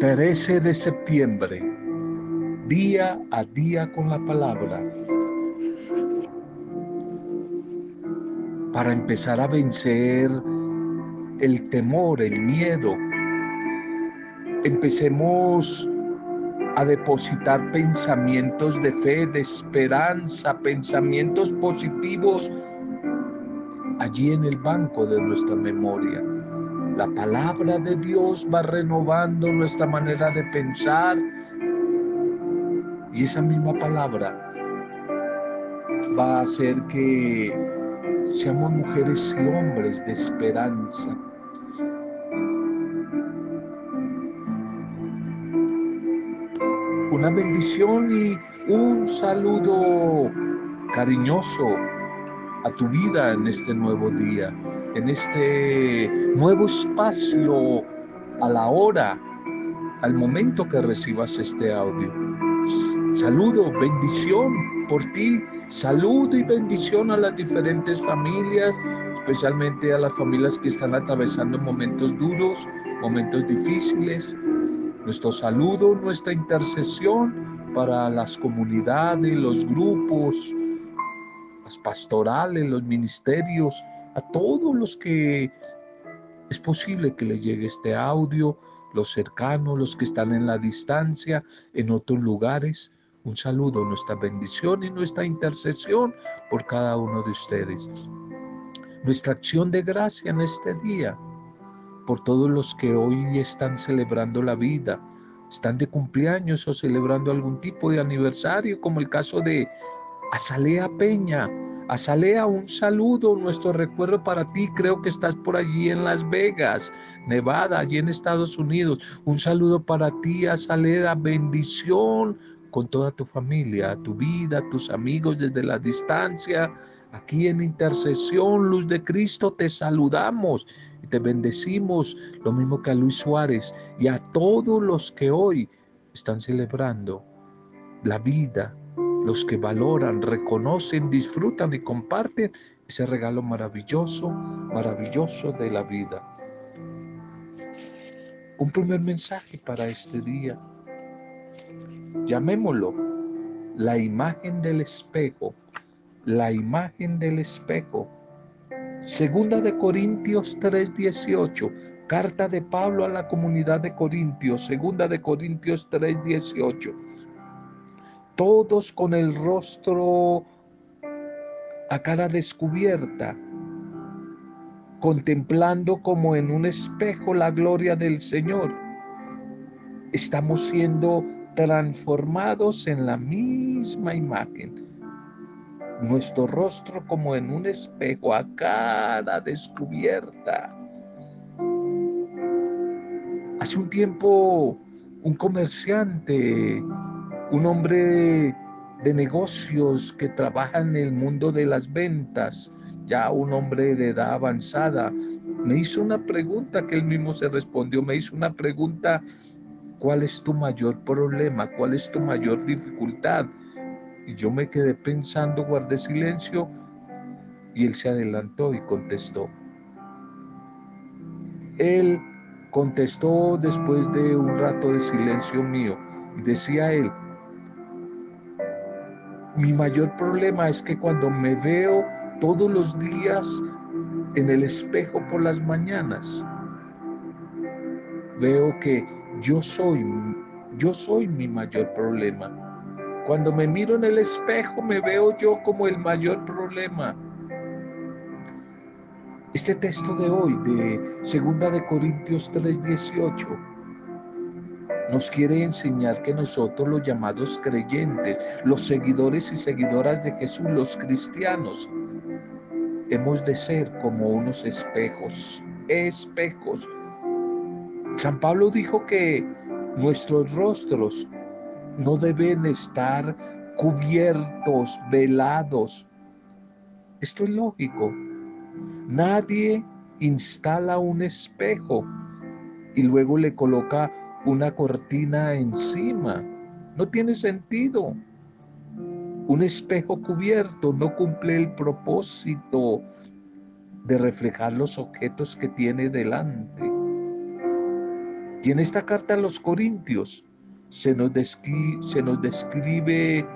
13 de septiembre, día a día con la palabra, para empezar a vencer el temor, el miedo. Empecemos a depositar pensamientos de fe, de esperanza, pensamientos positivos allí en el banco de nuestra memoria. La palabra de Dios va renovando nuestra manera de pensar y esa misma palabra va a hacer que seamos mujeres y hombres de esperanza. Una bendición y un saludo cariñoso a tu vida en este nuevo día, en este nuevo espacio, a la hora, al momento que recibas este audio. Saludo, bendición por ti, saludo y bendición a las diferentes familias, especialmente a las familias que están atravesando momentos duros, momentos difíciles. Nuestro saludo, nuestra intercesión para las comunidades, los grupos, pastorales, los ministerios, a todos los que es posible que les llegue este audio, los cercanos, los que están en la distancia, en otros lugares. Un saludo, nuestra bendición y nuestra intercesión por cada uno de ustedes. Nuestra acción de gracia en este día, por todos los que hoy están celebrando la vida, están de cumpleaños o celebrando algún tipo de aniversario, como el caso de Azalea Peña. Azalea, un saludo, nuestro recuerdo para ti. Creo que estás por allí en Las Vegas, Nevada, allí en Estados Unidos. Un saludo para ti, Azalea. Bendición con toda tu familia, tu vida, tus amigos desde la distancia. Aquí en intercesión, luz de Cristo, te saludamos y te bendecimos, lo mismo que a Luis Suárez y a todos los que hoy están celebrando la vida, los que valoran, reconocen, disfrutan y comparten ese regalo maravilloso, maravilloso de la vida. Un primer mensaje para este día. Llamémoslo la imagen del espejo, la imagen del espejo. Segunda de Corintios 3:18, carta de Pablo a la comunidad de Corintios, segunda de Corintios 3:18 todos con el rostro a cara descubierta, contemplando como en un espejo la gloria del Señor. Estamos siendo transformados en la misma imagen. Nuestro rostro como en un espejo a cara descubierta. Hace un tiempo un comerciante un hombre de negocios que trabaja en el mundo de las ventas, ya un hombre de edad avanzada, me hizo una pregunta que él mismo se respondió, me hizo una pregunta, ¿cuál es tu mayor problema? ¿Cuál es tu mayor dificultad? Y yo me quedé pensando, guardé silencio y él se adelantó y contestó. Él contestó después de un rato de silencio mío decía él, mi mayor problema es que cuando me veo todos los días en el espejo por las mañanas, veo que yo soy, yo soy mi mayor problema. Cuando me miro en el espejo me veo yo como el mayor problema. Este texto de hoy de Segunda de Corintios 3:18 nos quiere enseñar que nosotros los llamados creyentes, los seguidores y seguidoras de Jesús, los cristianos, hemos de ser como unos espejos, espejos. San Pablo dijo que nuestros rostros no deben estar cubiertos, velados. Esto es lógico. Nadie instala un espejo y luego le coloca una cortina encima. No tiene sentido. Un espejo cubierto no cumple el propósito de reflejar los objetos que tiene delante. Y en esta carta a los Corintios se nos, se nos describe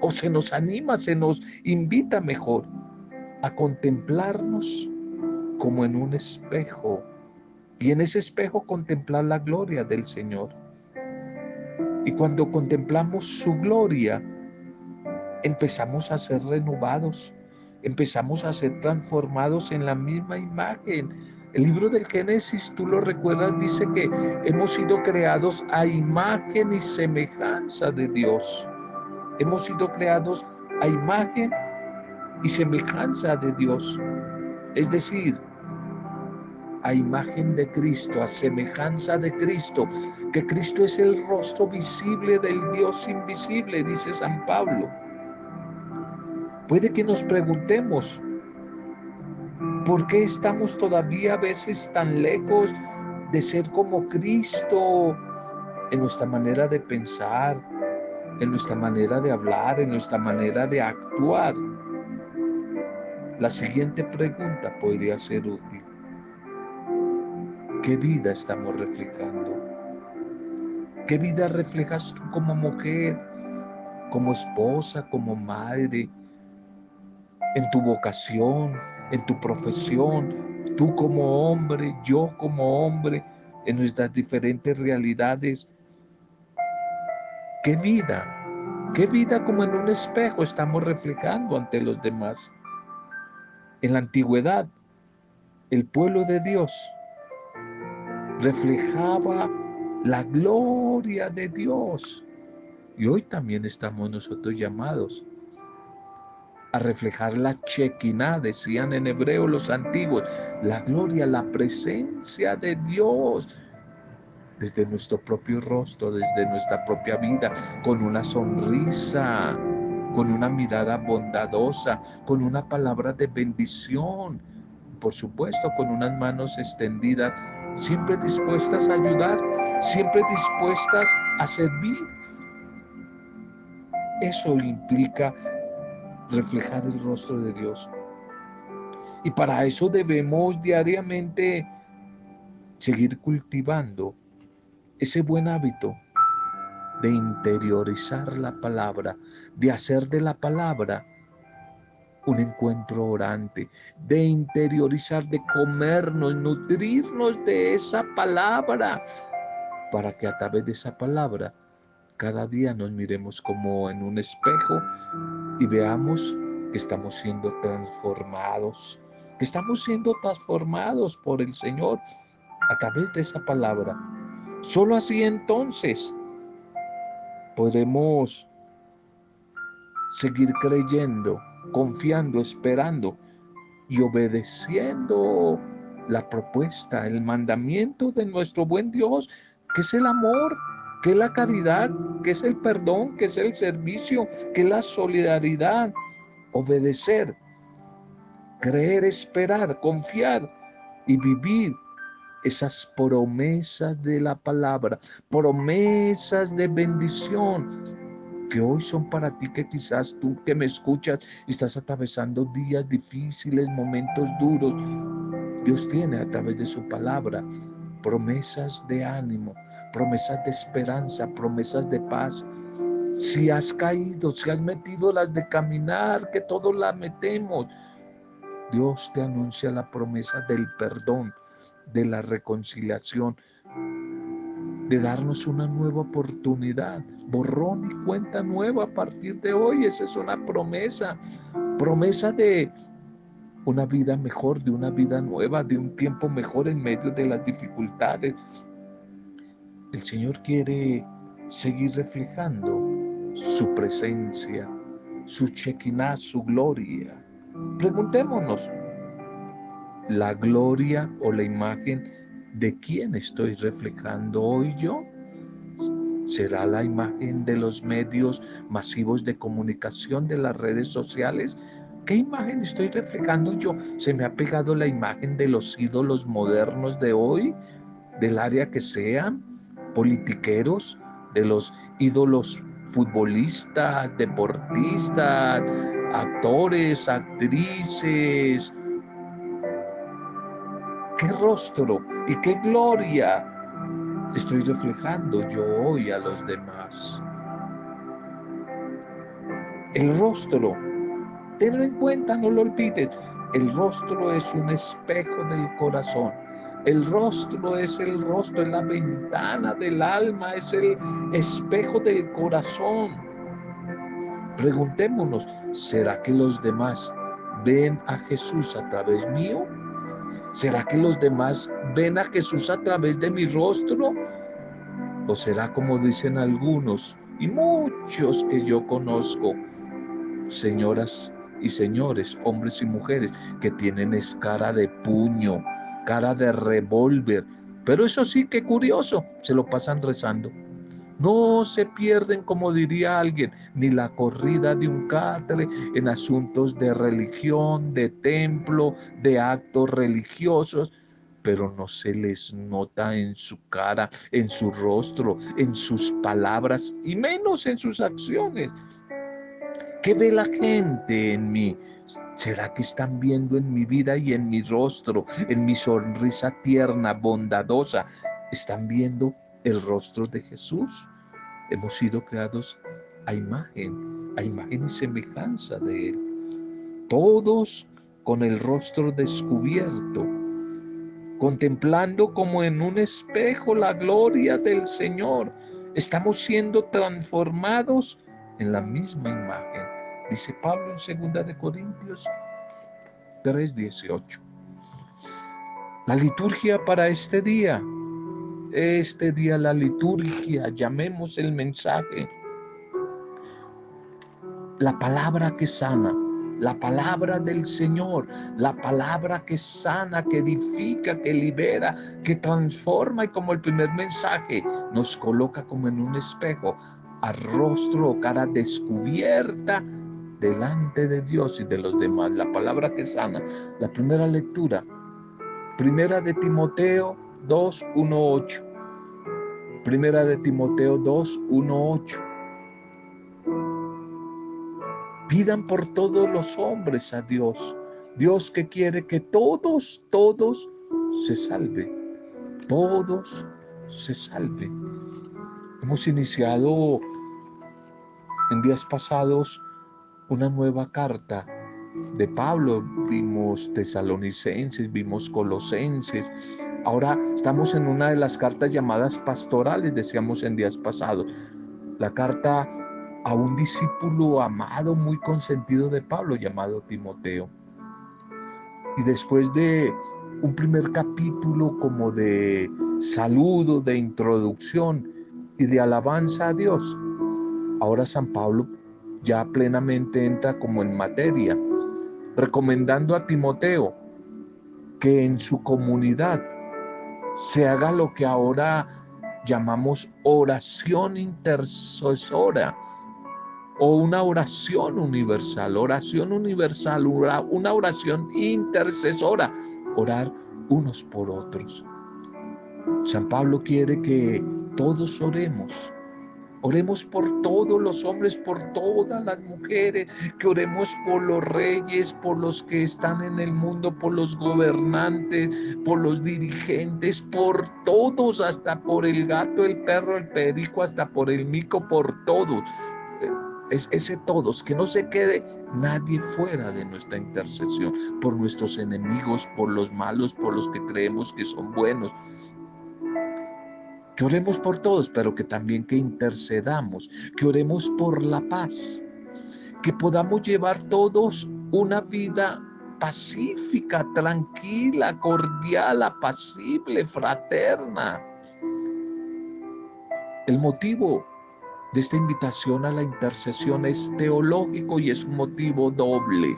o se nos anima, se nos invita mejor a contemplarnos como en un espejo y en ese espejo contemplar la gloria del Señor. Y cuando contemplamos su gloria, empezamos a ser renovados, empezamos a ser transformados en la misma imagen. El libro del Génesis, tú lo recuerdas, dice que hemos sido creados a imagen y semejanza de Dios. Hemos sido creados a imagen y semejanza de Dios. Es decir, a imagen de Cristo, a semejanza de Cristo, que Cristo es el rostro visible del Dios invisible, dice San Pablo. Puede que nos preguntemos, ¿por qué estamos todavía a veces tan lejos de ser como Cristo en nuestra manera de pensar, en nuestra manera de hablar, en nuestra manera de actuar? La siguiente pregunta podría ser útil. ¿Qué vida estamos reflejando? ¿Qué vida reflejas tú como mujer, como esposa, como madre, en tu vocación, en tu profesión, tú como hombre, yo como hombre, en nuestras diferentes realidades? ¿Qué vida? ¿Qué vida como en un espejo estamos reflejando ante los demás? En la antigüedad, el pueblo de Dios reflejaba la gloria de Dios. Y hoy también estamos nosotros llamados a reflejar la chequina, decían en hebreo los antiguos, la gloria, la presencia de Dios desde nuestro propio rostro, desde nuestra propia vida, con una sonrisa, con una mirada bondadosa, con una palabra de bendición, por supuesto con unas manos extendidas, siempre dispuestas a ayudar, siempre dispuestas a servir. Eso implica reflejar el rostro de Dios. Y para eso debemos diariamente seguir cultivando ese buen hábito de interiorizar la palabra, de hacer de la palabra un encuentro orante, de interiorizar, de comernos, nutrirnos de esa palabra, para que a través de esa palabra cada día nos miremos como en un espejo y veamos que estamos siendo transformados, que estamos siendo transformados por el Señor a través de esa palabra. Solo así entonces podemos seguir creyendo, confiando, esperando y obedeciendo la propuesta, el mandamiento de nuestro buen Dios, que es el amor, que es la caridad, que es el perdón, que es el servicio, que es la solidaridad. Obedecer, creer, esperar, confiar y vivir esas promesas de la palabra, promesas de bendición que hoy son para ti, que quizás tú que me escuchas estás atravesando días difíciles, momentos duros. Dios tiene a través de su palabra promesas de ánimo, promesas de esperanza, promesas de paz. Si has caído, si has metido las de caminar, que todos las metemos, Dios te anuncia la promesa del perdón, de la reconciliación, de darnos una nueva oportunidad, borrón y cuenta nueva a partir de hoy. Esa es una promesa, promesa de una vida mejor, de una vida nueva, de un tiempo mejor en medio de las dificultades. El Señor quiere seguir reflejando su presencia, su chequiná, su gloria. Preguntémonos, la gloria o la imagen de quién estoy reflejando hoy yo? ¿Será la imagen de los medios masivos de comunicación de las redes sociales? ¿Qué imagen estoy reflejando yo? ¿Se me ha pegado la imagen de los ídolos modernos de hoy, del área que sean, politiqueros, de los ídolos futbolistas, deportistas, actores, actrices, ¿Qué rostro y qué gloria estoy reflejando yo hoy a los demás? El rostro, tenlo en cuenta, no lo olvides. El rostro es un espejo del corazón. El rostro es el rostro, es la ventana del alma, es el espejo del corazón. Preguntémonos, ¿será que los demás ven a Jesús a través mío? ¿Será que los demás ven a Jesús a través de mi rostro? ¿O será como dicen algunos y muchos que yo conozco, señoras y señores, hombres y mujeres, que tienen escara de puño, cara de revólver? Pero eso sí, que curioso, se lo pasan rezando. No se pierden, como diría alguien, ni la corrida de un catre en asuntos de religión, de templo, de actos religiosos, pero no se les nota en su cara, en su rostro, en sus palabras y menos en sus acciones. ¿Qué ve la gente en mí? ¿Será que están viendo en mi vida y en mi rostro, en mi sonrisa tierna, bondadosa? ¿Están viendo el rostro de Jesús? Hemos sido creados a imagen, a imagen y semejanza de Él. Todos con el rostro descubierto, contemplando como en un espejo la gloria del Señor. Estamos siendo transformados en la misma imagen. Dice Pablo en 2 de Corintios 3:18. La liturgia para este día este día la liturgia, llamemos el mensaje, la palabra que sana, la palabra del Señor, la palabra que sana, que edifica, que libera, que transforma y como el primer mensaje nos coloca como en un espejo, a rostro o cara descubierta delante de Dios y de los demás. La palabra que sana. La primera lectura, primera de Timoteo 2, 1, 8. Primera de Timoteo 2, 1, 8. Pidan por todos los hombres a Dios. Dios que quiere que todos, todos se salven. Todos se salven. Hemos iniciado en días pasados una nueva carta de Pablo. Vimos tesalonicenses, vimos colosenses, Ahora estamos en una de las cartas llamadas pastorales, decíamos en días pasados. La carta a un discípulo amado, muy consentido de Pablo, llamado Timoteo. Y después de un primer capítulo como de saludo, de introducción y de alabanza a Dios, ahora San Pablo ya plenamente entra como en materia, recomendando a Timoteo que en su comunidad se haga lo que ahora llamamos oración intercesora o una oración universal, oración universal, una oración intercesora, orar unos por otros. San Pablo quiere que todos oremos Oremos por todos los hombres, por todas las mujeres, que oremos por los reyes, por los que están en el mundo, por los gobernantes, por los dirigentes, por todos, hasta por el gato, el perro, el perico, hasta por el mico, por todos. Es ese todos, que no se quede nadie fuera de nuestra intercesión, por nuestros enemigos, por los malos, por los que creemos que son buenos, que oremos por todos, pero que también que intercedamos, que oremos por la paz, que podamos llevar todos una vida pacífica, tranquila, cordial, apacible, fraterna. El motivo de esta invitación a la intercesión es teológico y es un motivo doble.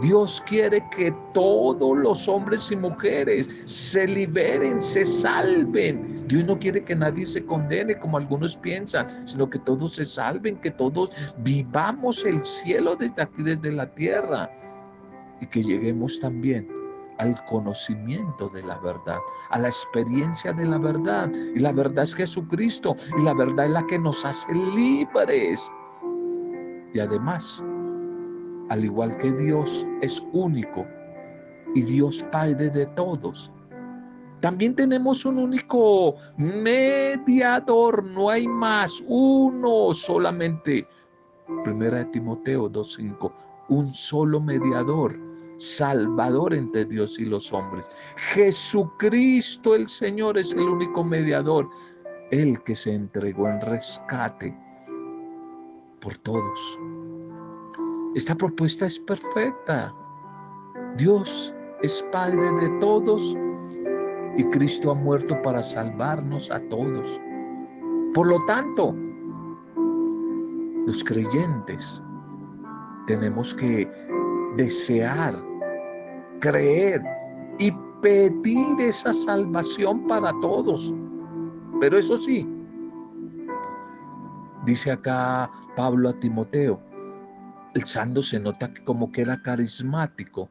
Dios quiere que todos los hombres y mujeres se liberen, se salven. Dios no quiere que nadie se condene como algunos piensan, sino que todos se salven, que todos vivamos el cielo desde aquí, desde la tierra. Y que lleguemos también al conocimiento de la verdad, a la experiencia de la verdad. Y la verdad es Jesucristo. Y la verdad es la que nos hace libres. Y además al igual que Dios es único, y Dios Padre de todos. También tenemos un único mediador, no hay más, uno solamente. Primera de Timoteo 2.5, un solo mediador, salvador entre Dios y los hombres. Jesucristo el Señor es el único mediador, el que se entregó en rescate por todos. Esta propuesta es perfecta. Dios es Padre de todos y Cristo ha muerto para salvarnos a todos. Por lo tanto, los creyentes tenemos que desear, creer y pedir esa salvación para todos. Pero eso sí, dice acá Pablo a Timoteo, el santo se nota como que era carismático,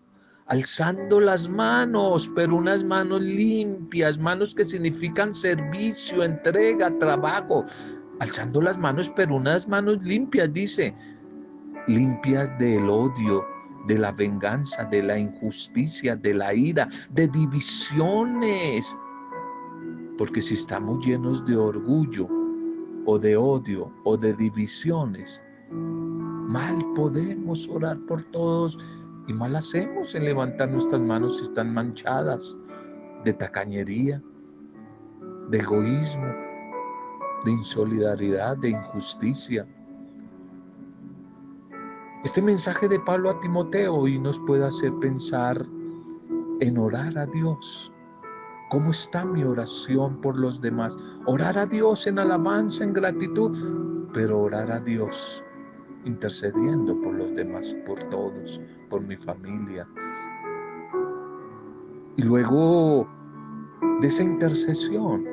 alzando las manos, pero unas manos limpias, manos que significan servicio, entrega, trabajo. Alzando las manos, pero unas manos limpias, dice, limpias del odio, de la venganza, de la injusticia, de la ira, de divisiones. Porque si estamos llenos de orgullo o de odio o de divisiones, mal podemos orar por todos y mal hacemos en levantar nuestras manos si están manchadas de tacañería, de egoísmo, de insolidaridad, de injusticia. Este mensaje de Pablo a Timoteo hoy nos puede hacer pensar en orar a Dios. ¿Cómo está mi oración por los demás? Orar a Dios en alabanza, en gratitud, pero orar a Dios intercediendo por los demás, por todos, por mi familia. Y luego de esa intercesión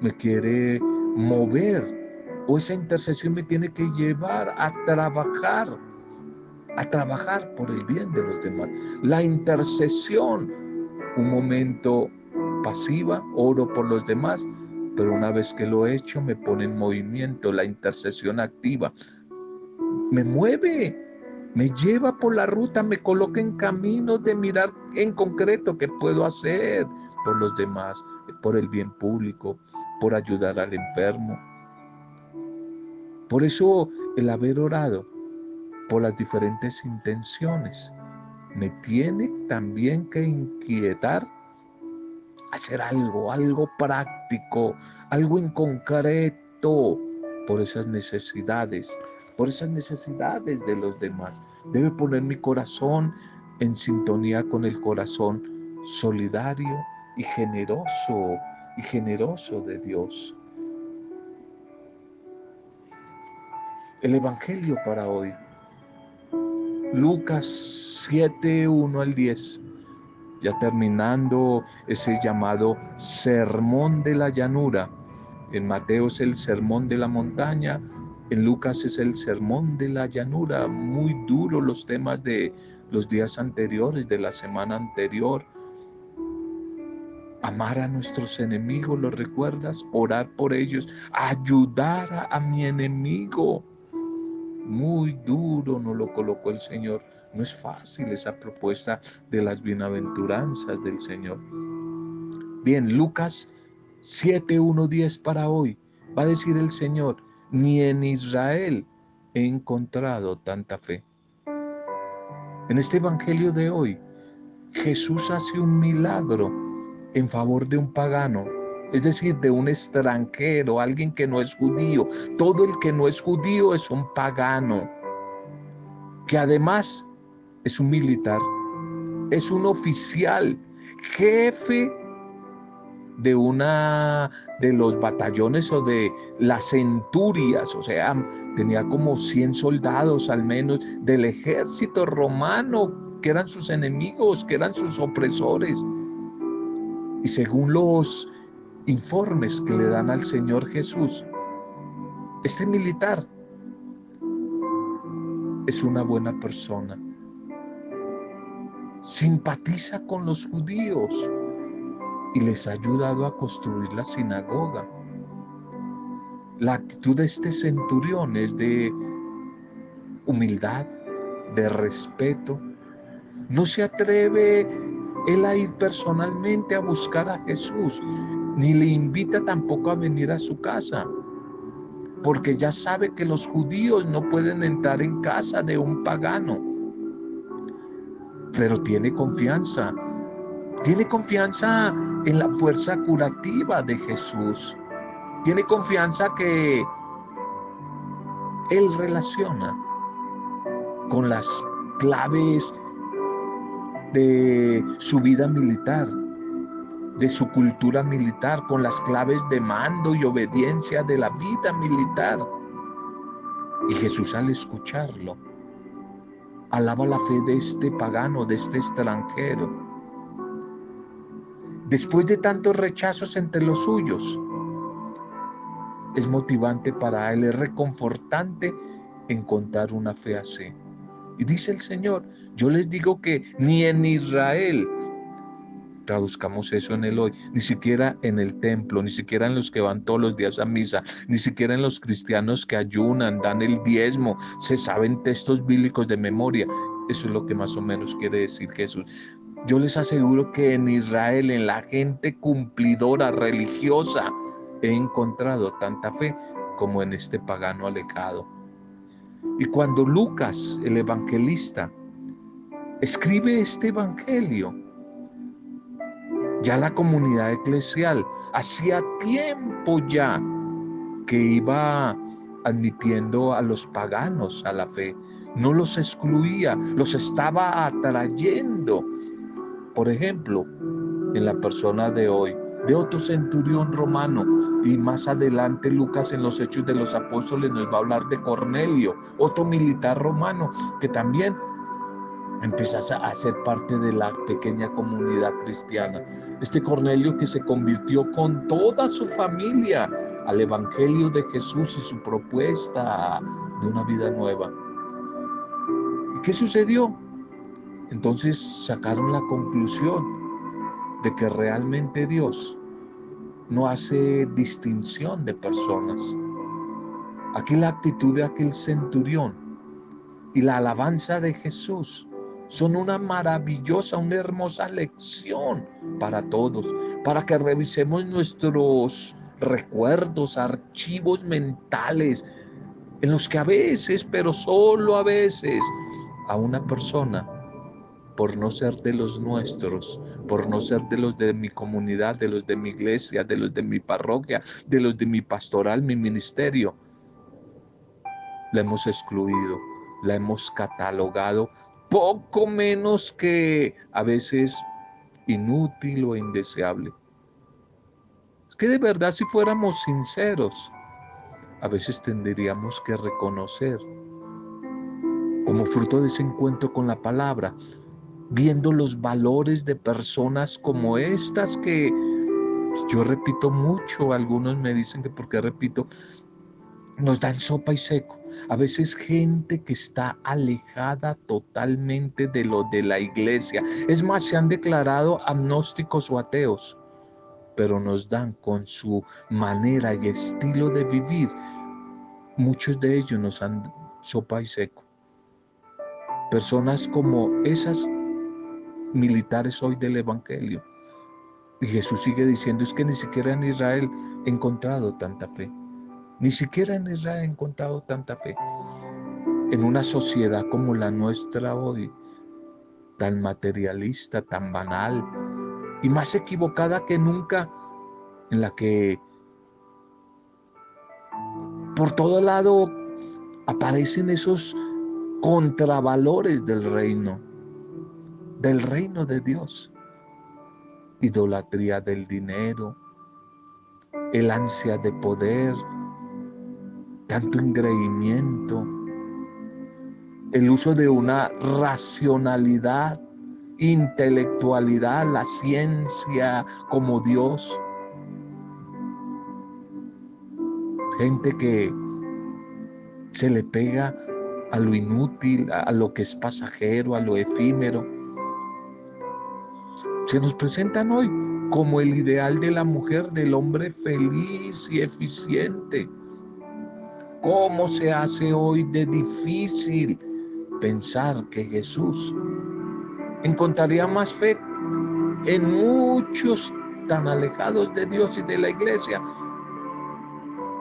me quiere mover o esa intercesión me tiene que llevar a trabajar, a trabajar por el bien de los demás. La intercesión, un momento pasiva, oro por los demás, pero una vez que lo he hecho me pone en movimiento la intercesión activa. Me mueve, me lleva por la ruta, me coloca en caminos de mirar en concreto qué puedo hacer por los demás, por el bien público, por ayudar al enfermo. Por eso el haber orado por las diferentes intenciones me tiene también que inquietar hacer algo, algo práctico, algo en concreto por esas necesidades, por esas necesidades de los demás. Debe poner mi corazón en sintonía con el corazón solidario y generoso y generoso de Dios. El Evangelio para hoy. Lucas 7, 1 al 10 ya terminando ese llamado sermón de la llanura. En Mateo es el sermón de la montaña, en Lucas es el sermón de la llanura, muy duro los temas de los días anteriores, de la semana anterior. Amar a nuestros enemigos, ¿lo recuerdas? Orar por ellos, ayudar a, a mi enemigo. Muy duro nos lo colocó el Señor. No es fácil esa propuesta de las bienaventuranzas del Señor. Bien, Lucas 7, 1, 10 para hoy. Va a decir el Señor, ni en Israel he encontrado tanta fe. En este Evangelio de hoy, Jesús hace un milagro en favor de un pagano, es decir, de un extranjero, alguien que no es judío. Todo el que no es judío es un pagano, que además es un militar, es un oficial, jefe de una de los batallones o de las centurias, o sea, tenía como 100 soldados al menos del ejército romano que eran sus enemigos, que eran sus opresores. Y según los informes que le dan al Señor Jesús, este militar es una buena persona simpatiza con los judíos y les ha ayudado a construir la sinagoga. La actitud de este centurión es de humildad, de respeto, No se atreve él a ir personalmente a buscar a Jesús, ni le invita tampoco a venir a su casa, porque ya sabe que los judíos no pueden entrar en casa de un pagano. Pero tiene confianza, tiene confianza en la fuerza curativa de Jesús. Tiene confianza que Él relaciona con las claves de su vida militar, de su cultura militar, con las claves de mando y obediencia de la vida militar. Y Jesús al escucharlo, alaba la fe de este pagano, de este extranjero. Después de tantos rechazos entre los suyos, es motivante para él, es reconfortante encontrar una fe así. Y dice el Señor, yo les digo que ni en Israel, traduzcamos eso en el hoy, ni siquiera en el templo, ni siquiera en los que van todos los días a misa, ni siquiera en los cristianos que ayunan, dan el diezmo, se saben textos bíblicos de memoria. Eso es lo que más o menos quiere decir Jesús. Yo les aseguro que en Israel, en la gente cumplidora, religiosa, he encontrado tanta fe como en este pagano alejado. Y cuando Lucas, el evangelista, escribe este evangelio, ya la comunidad eclesial hacía tiempo ya que iba admitiendo a los paganos a la fe, no los excluía, los estaba atrayendo. Por ejemplo, en la persona de hoy, de otro centurión romano. Y más adelante Lucas en los Hechos de los Apóstoles nos va a hablar de Cornelio, otro militar romano que también empieza a ser parte de la pequeña comunidad cristiana. Este Cornelio que se convirtió con toda su familia al Evangelio de Jesús y su propuesta de una vida nueva. ¿Y qué sucedió? Entonces sacaron la conclusión de que realmente Dios no hace distinción de personas. Aquí la actitud de aquel centurión y la alabanza de Jesús son una maravillosa, una hermosa lección para todos, para que revisemos nuestros recuerdos, archivos mentales, en los que a veces, pero solo a veces, a una persona por no ser de los nuestros, por no ser de los de mi comunidad, de los de mi iglesia, de los de mi parroquia, de los de mi pastoral, mi ministerio. La hemos excluido, la hemos catalogado poco menos que a veces inútil o indeseable. Es que de verdad si fuéramos sinceros, a veces tendríamos que reconocer como fruto de ese encuentro con la palabra, viendo los valores de personas como estas que yo repito mucho, algunos me dicen que porque repito, nos dan sopa y seco. A veces gente que está alejada totalmente de lo de la iglesia. Es más, se han declarado agnósticos o ateos, pero nos dan con su manera y estilo de vivir. Muchos de ellos nos dan sopa y seco. Personas como esas militares hoy del Evangelio. Y Jesús sigue diciendo, es que ni siquiera en Israel he encontrado tanta fe. Ni siquiera en Israel he encontrado tanta fe. En una sociedad como la nuestra hoy, tan materialista, tan banal y más equivocada que nunca, en la que por todo lado aparecen esos contravalores del reino del reino de Dios. Idolatría del dinero, el ansia de poder, tanto engreimiento, el uso de una racionalidad, intelectualidad, la ciencia como Dios. Gente que se le pega a lo inútil, a lo que es pasajero, a lo efímero se nos presentan hoy como el ideal de la mujer, del hombre feliz y eficiente. ¿Cómo se hace hoy de difícil pensar que Jesús encontraría más fe en muchos tan alejados de Dios y de la iglesia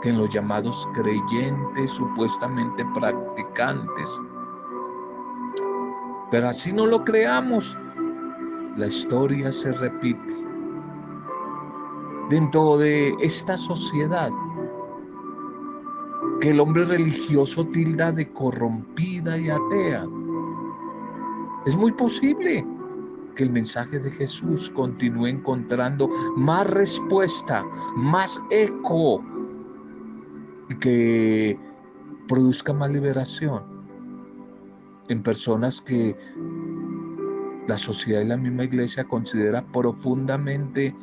que en los llamados creyentes supuestamente practicantes. Pero así no lo creamos, la historia se repite. Dentro de esta sociedad que el hombre religioso tilda de corrompida y atea, es muy posible que el mensaje de Jesús continúe encontrando más respuesta, más eco, y que produzca más liberación en personas que la sociedad y la misma iglesia considera profundamente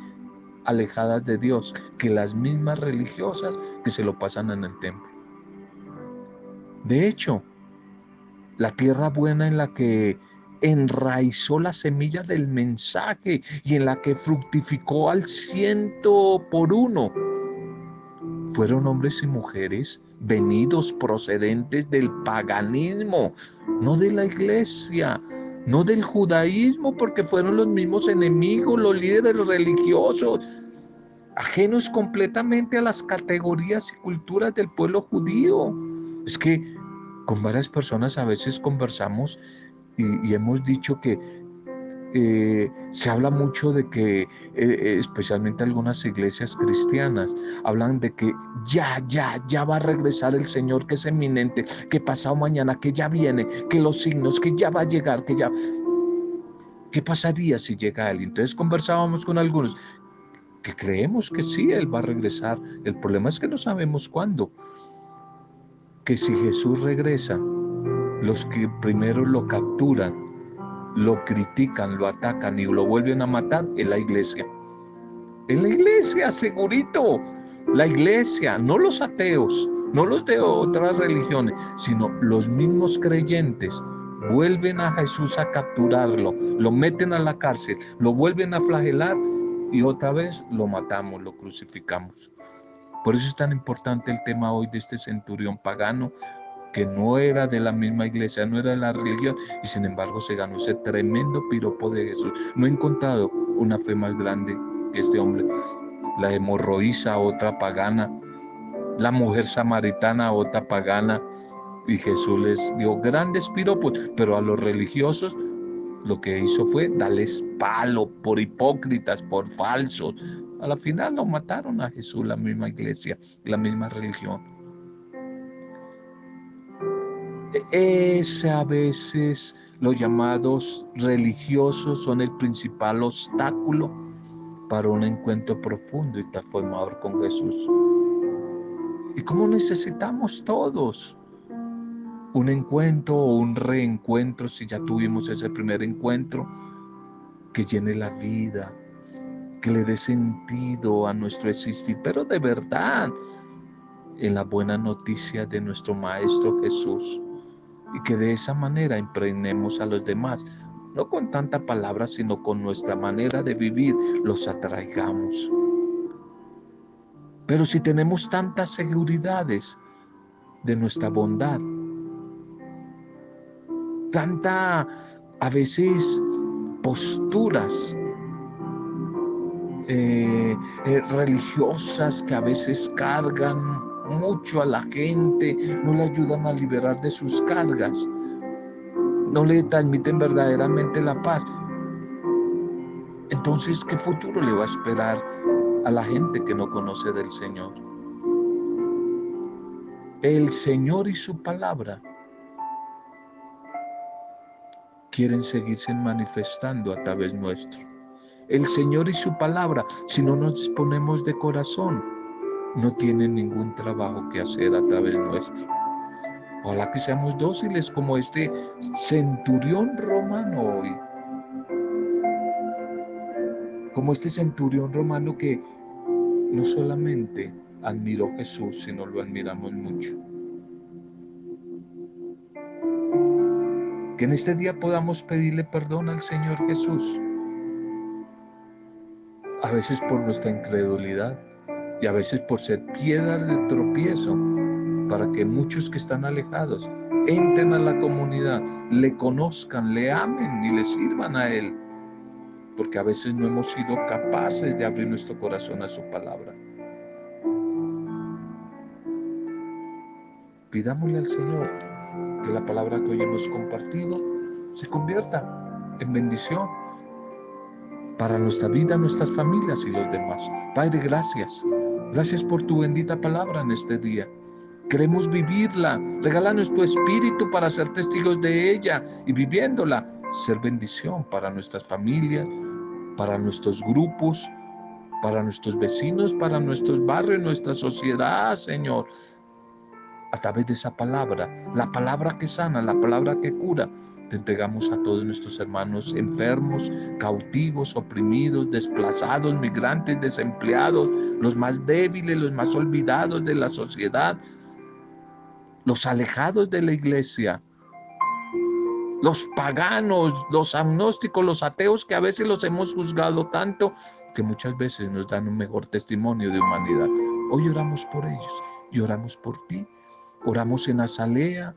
alejadas de Dios que las mismas religiosas que se lo pasan en el templo. De hecho, la tierra buena en la que enraizó la semilla del mensaje y en la que fructificó al ciento por uno. Fueron hombres y mujeres venidos procedentes del paganismo, no de la iglesia, no del judaísmo, porque fueron los mismos enemigos, los líderes religiosos, ajenos completamente a las categorías y culturas del pueblo judío. Es que con varias personas a veces conversamos y, hemos dicho que eh, se habla mucho de que, eh, especialmente algunas iglesias cristianas, hablan de que ya, ya, ya va a regresar el Señor, que es eminente, que pasado mañana, que ya viene, que los signos, que ya va a llegar, que ya... ¿Qué pasaría si llega Él? Entonces conversábamos con algunos que creemos que sí, Él va a regresar. El problema es que no sabemos cuándo. Que si Jesús regresa, los que primero lo capturan, lo critican, lo atacan y lo vuelven a matar es la iglesia. Es la iglesia, segurito. La iglesia, no los ateos, no los de otras religiones, sino los mismos creyentes vuelven a Jesús a capturarlo, lo meten a la cárcel, lo vuelven a flagelar y otra vez lo matamos, lo crucificamos. Por eso es tan importante el tema hoy de este centurión pagano, que no era de la misma iglesia, no era de la religión, y sin embargo se ganó ese tremendo piropo de Jesús. No he encontrado una fe más grande que este hombre. La hemorroísa, otra pagana, la mujer samaritana, otra pagana, y Jesús les dio grandes piropos, pero a los religiosos lo que hizo fue darles palo por hipócritas, por falsos. A la final lo mataron a Jesús, la misma iglesia, la misma religión. Es a veces los llamados religiosos son el principal obstáculo para un encuentro profundo y transformador con Jesús. ¿Y cómo necesitamos todos? Un encuentro o un reencuentro, si ya tuvimos ese primer encuentro, que llene la vida, que le dé sentido a nuestro existir, pero de verdad, en la buena noticia de nuestro Maestro Jesús y que de esa manera impregnemos a los demás, no con tanta palabra, sino con nuestra manera de vivir, los atraigamos. Pero si tenemos tantas seguridades de nuestra bondad, tanta a veces posturas eh, eh, religiosas que a veces cargan mucho a la gente, no le ayudan a liberar de sus cargas, no le transmiten verdaderamente la paz. Entonces, ¿qué futuro le va a esperar a la gente que no conoce del Señor? El Señor y su palabra quieren seguirse manifestando a través nuestro. El Señor y su palabra, si no nos disponemos de corazón, no tienen ningún trabajo que hacer a través nuestro. Ojalá que seamos dóciles como este centurión romano hoy. Como este centurión romano que no solamente admiró a Jesús, sino lo admiramos mucho. Que en este día podamos pedirle perdón al Señor Jesús. A veces por nuestra incredulidad, y a veces por ser piedra de tropiezo para que muchos que están alejados entren a la comunidad, le conozcan, le amen y le sirvan a Él. Porque a veces no hemos sido capaces de abrir nuestro corazón a su palabra. Pidámosle al Señor que la palabra que hoy hemos compartido se convierta en bendición para nuestra vida, nuestras familias y los demás. Padre, gracias. Gracias por tu bendita palabra en este día. Queremos vivirla. Regálanos tu espíritu para ser testigos de ella y viviéndola, ser bendición para nuestras familias, para nuestros grupos, para nuestros vecinos, para nuestros barrios, nuestra sociedad, Señor. A través de esa palabra, la palabra que sana, la palabra que cura, te entregamos a todos nuestros hermanos enfermos, cautivos, oprimidos, desplazados, migrantes, desempleados, los más débiles, los más olvidados de la sociedad, los alejados de la iglesia, los paganos, los agnósticos, los ateos que a veces los hemos juzgado tanto que muchas veces nos dan un mejor testimonio de humanidad. Hoy oramos por ellos y oramos por ti. Oramos en Azalea,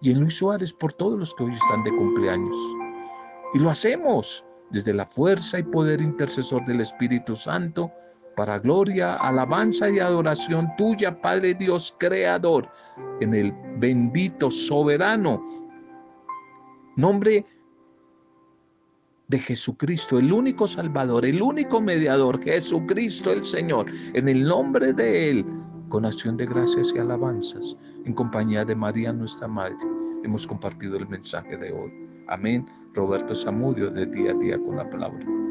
y en Luis Suárez por todos los que hoy están de cumpleaños. Y lo hacemos desde la fuerza y poder intercesor del Espíritu Santo, para gloria, alabanza y adoración tuya, Padre Dios Creador, en el bendito, soberano nombre de Jesucristo, el único Salvador, el único mediador, Jesucristo el Señor, en el nombre de Él con acción de gracias y alabanzas, en compañía de María nuestra Madre, hemos compartido el mensaje de hoy. Amén. Roberto Zamudio de día a día con la palabra.